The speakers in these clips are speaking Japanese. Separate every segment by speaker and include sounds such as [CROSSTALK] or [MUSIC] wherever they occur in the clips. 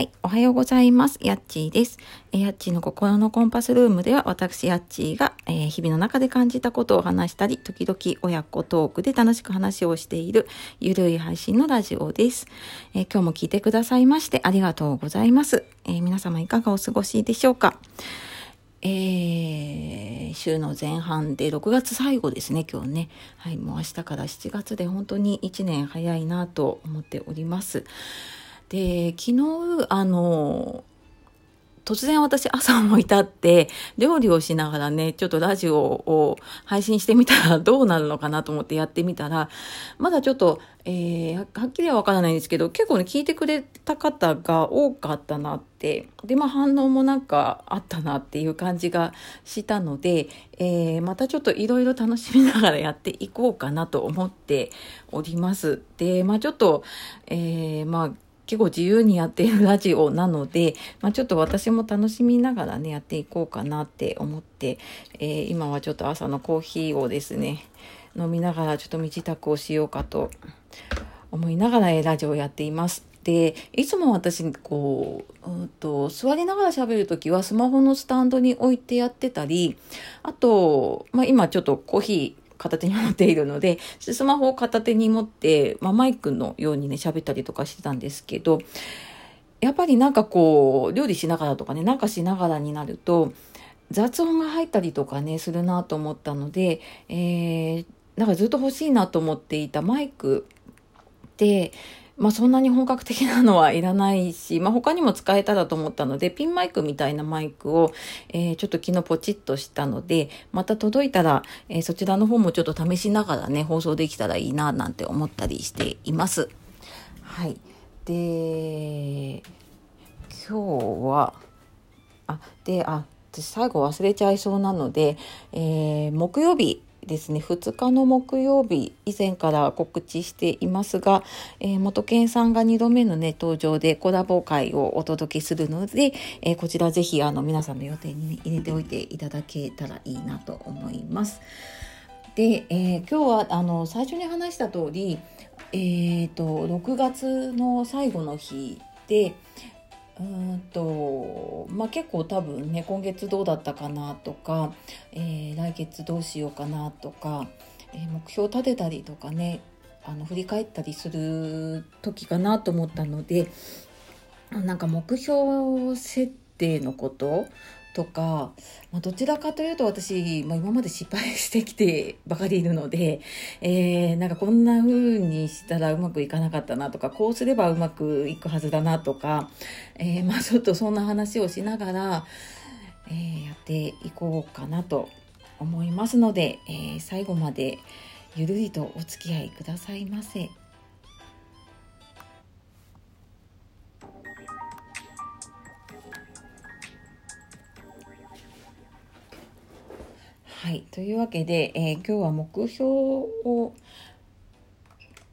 Speaker 1: はい。おはようございます。やっちーです。えやっちーの心のコンパスルームでは、私やっちーが、えー、日々の中で感じたことを話したり、時々親子トークで楽しく話をしている、ゆるい配信のラジオです。えー、今日も聞いてくださいましてありがとうございます。えー、皆様いかがお過ごしでしょうか？えー、週の前半で6月最後ですね、今日ね。はい、もう明日から7月で本当に1年早いなと思っております。で昨日あの突然私朝思い立って料理をしながらねちょっとラジオを配信してみたらどうなるのかなと思ってやってみたらまだちょっと、えー、はっきりはわからないんですけど結構ね聞いてくれた方が多かったなってでまあ反応もなんかあったなっていう感じがしたので、えー、またちょっといろいろ楽しみながらやっていこうかなと思っております。でまあちょっと、えー、まあ結構自由にやっているラジオなので、まあ、ちょっと私も楽しみながらね、やっていこうかなって思って、えー、今はちょっと朝のコーヒーをですね、飲みながらちょっと身支度をしようかと思いながらラジオをやっています。で、いつも私、こう、うんと、座りながら喋るときはスマホのスタンドに置いてやってたり、あと、まあ、今ちょっとコーヒー、片手に持っているので、[LAUGHS] スマホを片手に持って、まあ、マイクのようにね、喋ったりとかしてたんですけど、やっぱりなんかこう、料理しながらとかね、なんかしながらになると、雑音が入ったりとかね、するなと思ったので、えー、なんかずっと欲しいなと思っていたマイクで、まあそんなに本格的なのはいらないし、[LAUGHS] まあ他にも使えたらと思ったので、ピンマイクみたいなマイクを、えー、ちょっと昨日ポチッとしたので、また届いたら、えー、そちらの方もちょっと試しながらね、放送できたらいいな、なんて思ったりしています。はい。で、今日は、あ、で、あ、私最後忘れちゃいそうなので、えー、木曜日、ですね2日の木曜日以前から告知していますが、えー、元健さんが2度目のね登場でコラボ会をお届けするので、えー、こちらぜひあの皆さんの予定に、ね、入れておいていただけたらいいなと思います。で、えー、今日はあの最初に話した通り、えーと、6月の最後の日で、うんとまあ、結構多分ね今月どうだったかなとか、えー、来月どうしようかなとか、えー、目標立てたりとかねあの振り返ったりする時かなと思ったのでなんか目標設定のこととか、まあ、どちらかというと私、まあ、今まで失敗してきてばかりいるので、えー、なんかこんな風にしたらうまくいかなかったなとか、こうすればうまくいくはずだなとか、えー、まあちょっとそんな話をしながら、えー、やっていこうかなと思いますので、え、最後までゆるりとお付き合いくださいませ。はい。というわけで、えー、今日は目標を、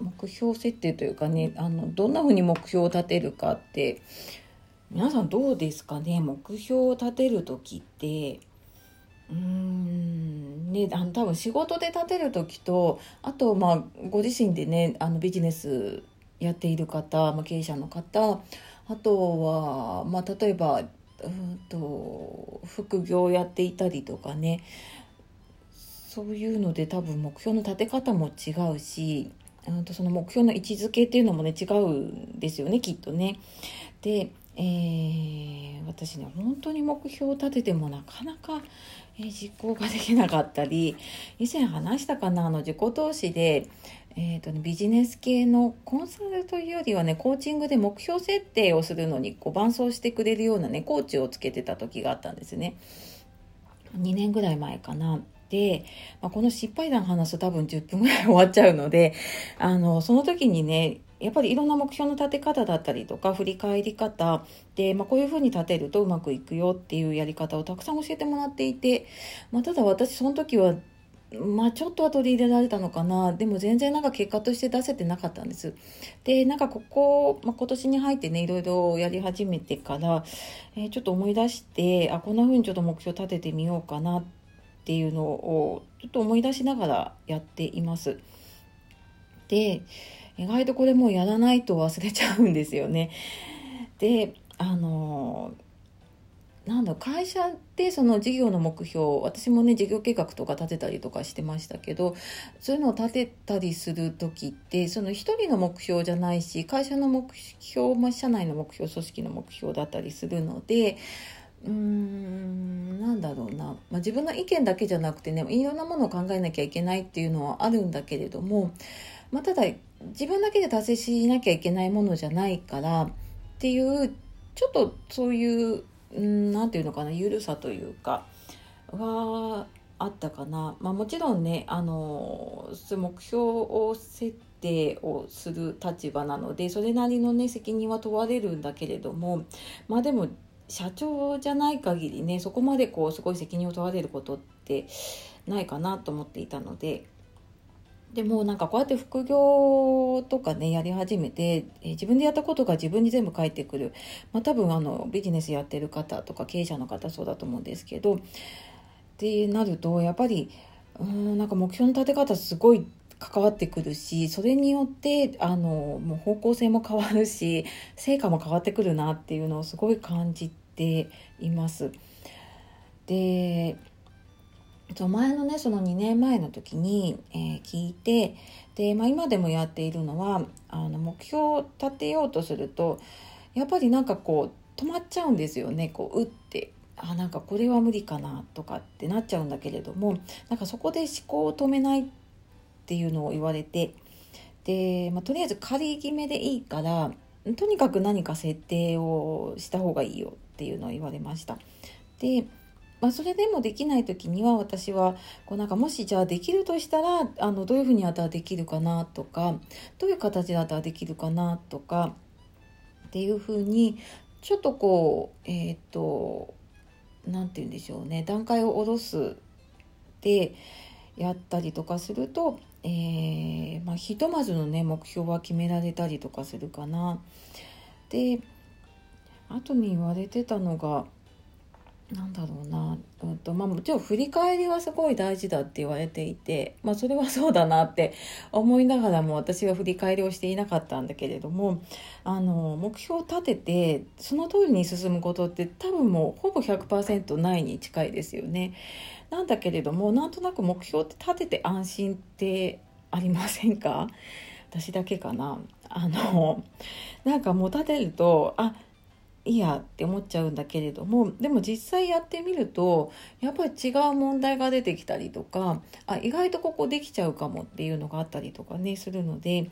Speaker 1: 目標設定というかね、あの、どんな風に目標を立てるかって、皆さんどうですかね？目標を立てる時って、うーん、ね、あの、多分仕事で立てる時と、あと、まあ、ご自身でね、あの、ビジネスやっている方、まあ、経営者の方、あとは、まあ、例えば、うんと副業やっていたりとかねそういうので多分目標の立て方も違うしとその目標の位置づけっていうのもね違うんですよねきっとね。で、えー、私ね本当に目標を立ててもなかなか、えー、実行ができなかったり以前話したかなあの自己投資で、えーとね、ビジネス系のコンサルというよりはねコーチングで目標設定をするのにこう伴走してくれるようなねコーチをつけてた時があったんですね。2年ぐらい前かな。で、まあ、この失敗談話すと多分10分ぐらい終わっちゃうので、あの、その時にね、やっぱりいろんな目標の立て方だったりとか振り返り方で、まあ、こういうふうに立てるとうまくいくよっていうやり方をたくさん教えてもらっていて、まあ、ただ私その時はまあちょっとは取り入れられたのかな。でも全然なんか結果として出せてなかったんです。でなんかここ、まあ、今年に入ってねいろいろやり始めてから、えー、ちょっと思い出してあこんな風にちょっと目標立ててみようかなってっていうのをちょっと思い出しながらやっています。で意外とこれもうやらないと忘れちゃうんですよね。であのなんだ会社でその事業の目標私もね事業計画とか立てたりとかしてましたけどそういうのを立てたりする時ってその一人の目標じゃないし会社の目標、まあ、社内の目標組織の目標だったりするのでうーんなんだろうな、まあ、自分の意見だけじゃなくてねいろんなものを考えなきゃいけないっていうのはあるんだけれども、まあ、ただ自分だけで達成しなきゃいけないものじゃないからっていうちょっとそういう何て言うのかな緩さというかはあったかな、まあ、もちろんねあの目標を設定をする立場なのでそれなりのね責任は問われるんだけれどもまあでも社長じゃない限りねそこまでこうすごい責任を問われることってないかなと思っていたのででもなんかこうやって副業とかねやり始めて、え、自分でやったことが自分に全部返ってくる、まあ、多分あのビジネスやってる方とか経営者の方そうだと思うんですけどってなるとやっぱりうんなんか目標の立て方すごい関わってくるしそれによってあのもう方向性も変わるし成果も変わってくるなっていうのをすごい感じています。で前のねその2年前の時に、えー、聞いてで、まあ、今でもやっているのはあの目標を立てようとするとやっぱりなんかこう止まっちゃうんですよねこう打ってあなんかこれは無理かなとかってなっちゃうんだけれどもなんかそこで思考を止めないっていうのを言われてで、まあ、とりあえず仮決めでいいからとにかく何か設定をした方がいいよっていうのを言われました。でまあ、それでもできない時には私はこうなんかもしじゃあできるとしたらあのどういうふうにあったらできるかなとかどういう形だったらできるかなとかっていうふうにちょっとこうえっ、ー、と何て言うんでしょうね段階を下ろすでやったりとかすると、えーまあ、ひとまずのね目標は決められたりとかするかな。で後に言われてたのがなんだろうな、うんとまあ、もちろん振り返りはすごい大事だって言われていて、まあ、それはそうだなって思いながらも私は振り返りをしていなかったんだけれどもあの目標を立ててその通りに進むことって多分もうほぼ100%ないに近いですよね。なんだけれどもなんとなく目標って立てて安心ってありませんか？[LAUGHS] 私だけかな？あのなんかもう立てるとあいいやって思っちゃうんだけれどもでも実際やってみるとやっぱり違う問題が出てきたりとかあ意外とここできちゃうかもっていうのがあったりとかねするので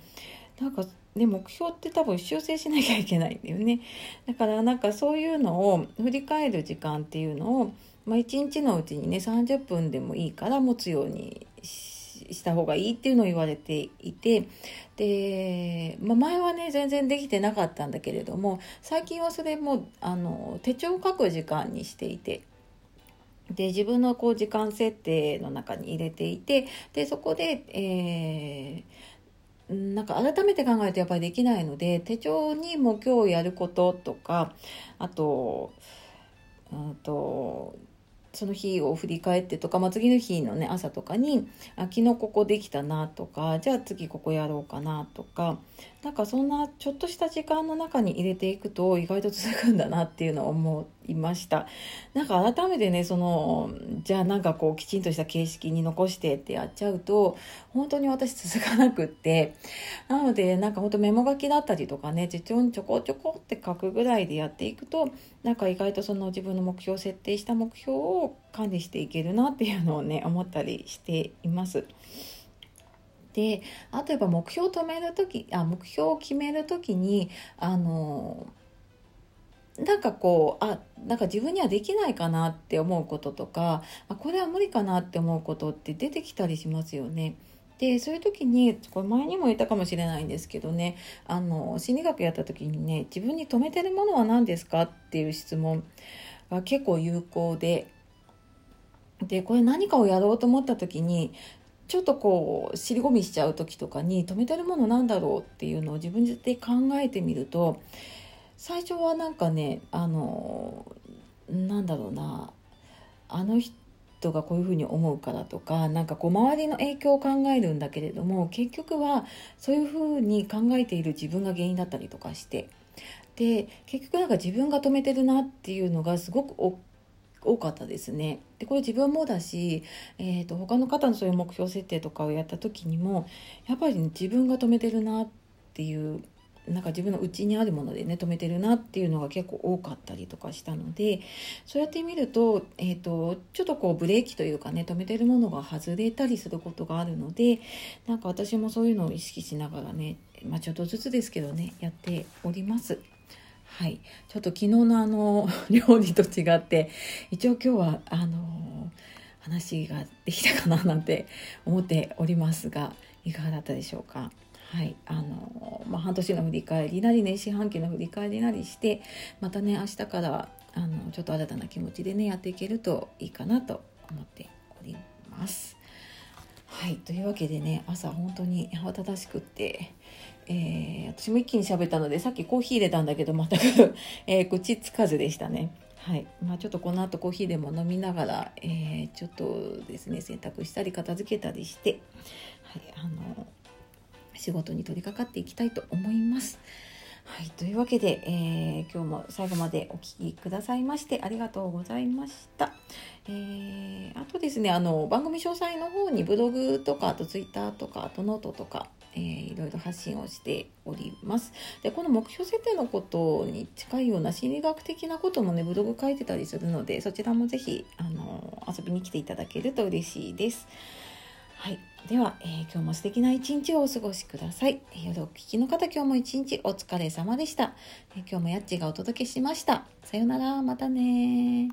Speaker 1: なんかね目標って多分修正しなきゃいけないんだよね。だからなんかそういうのを振り返る時間っていうのを、まあ、1日のうちにね30分でもいいから持つようにした方がいいっていうのを言われていてで、まあ、前はね全然できてなかったんだけれども最近はそれもあの手帳を書く時間にしていて。で自分のこう時間設定の中に入れていてでそこで、えー、なんか改めて考えるとやっぱりできないので手帳にも今日やることとかあと,、うんとその日を振り返ってとか、まあ、次の日のね朝とかにあ昨日ここできたなとかじゃあ次ここやろうかなとかなんかそんなちょっとした時間の中に入れていくと意外と続くんだなっていうのを思いましたなんか改めてねそのじゃあなんかこうきちんとした形式に残してってやっちゃうと本当に私続かなくってなのでなんか本当メモ書きだったりとかね手帳にちょこちょこって書くぐらいでやっていくとなんか意外とその自分の目標を設定した目標を管理していけるなっていうのをね思ったりしています。であとやっぱ目標を止める時あ目標を決める時にあのなんかこうあなんか自分にはできないかなって思うこととかあこれは無理かなって思うことって出てきたりしますよね。でそういう時にこれ前にも言ったかもしれないんですけどねあの心理学やった時にね自分に止めてるものは何ですかっていう質問が結構有効ででこれ何かをやろうと思った時にちょっとこう尻込みしちゃう時とかに止めてるものなんだろうっていうのを自分で考えてみると最初はなんかねあのなんだろうなあの人がこういうふうに思うからとかなんかこう周りの影響を考えるんだけれども結局はそういうふうに考えている自分が原因だったりとかしてで結局なんか自分が止めてるなっていうのがすごく多かったですね。でこれ自分もだし、えーと、他の方のそういう目標設定とかをやった時にもやっぱり、ね、自分が止めてるなっていうなんか自分の内にあるものでね止めてるなっていうのが結構多かったりとかしたのでそうやって見ると,、えーと、ちょっとこうブレーキというかね止めてるものが外れたりすることがあるのでなんか私もそういうのを意識しながらね、まあ、ちょっとずつですけどねやっております。はい、ちょっと昨日のあの [LAUGHS] 料理と違って一応今日はあの話ができたかななんて思っておりますがいかがだったでしょうか？はいあのまあ、半年の振り返りなりね四半期の振り返りなりしてまたね明日からあのちょっと新たな気持ちでねやっていけるといいかなと思っております。はいというわけでね朝本当に慌ただしくって、えー、私も一気に喋ったのでさっきコーヒー入れたんだけど全くえー、口つかずでしたね。はいまあ、ちょっとこの後コーヒーでも飲みながら、えー、ちょっとですね洗濯したり片付けたりして、はい、あの仕事に取り掛かっていきたいと思います。はい、というわけで、えー、今日も最後までお聴きくださいましてありがとうございました。えー、あとですねあの番組詳細の方にブログとかあとツイッターとかあとノートとか、えー、いろいろ発信をしております。でこの目標設定のことに近いような心理学的なこともねブログ書いてたりするのでそちらもぜひあの遊びに来ていただけると嬉しいです。はい。では、えー、今日も素敵な一日をお過ごしください。夜お聞きの方、今日も一日お疲れ様でした。えー、今日もやっちがお届けしました。さようなら、またね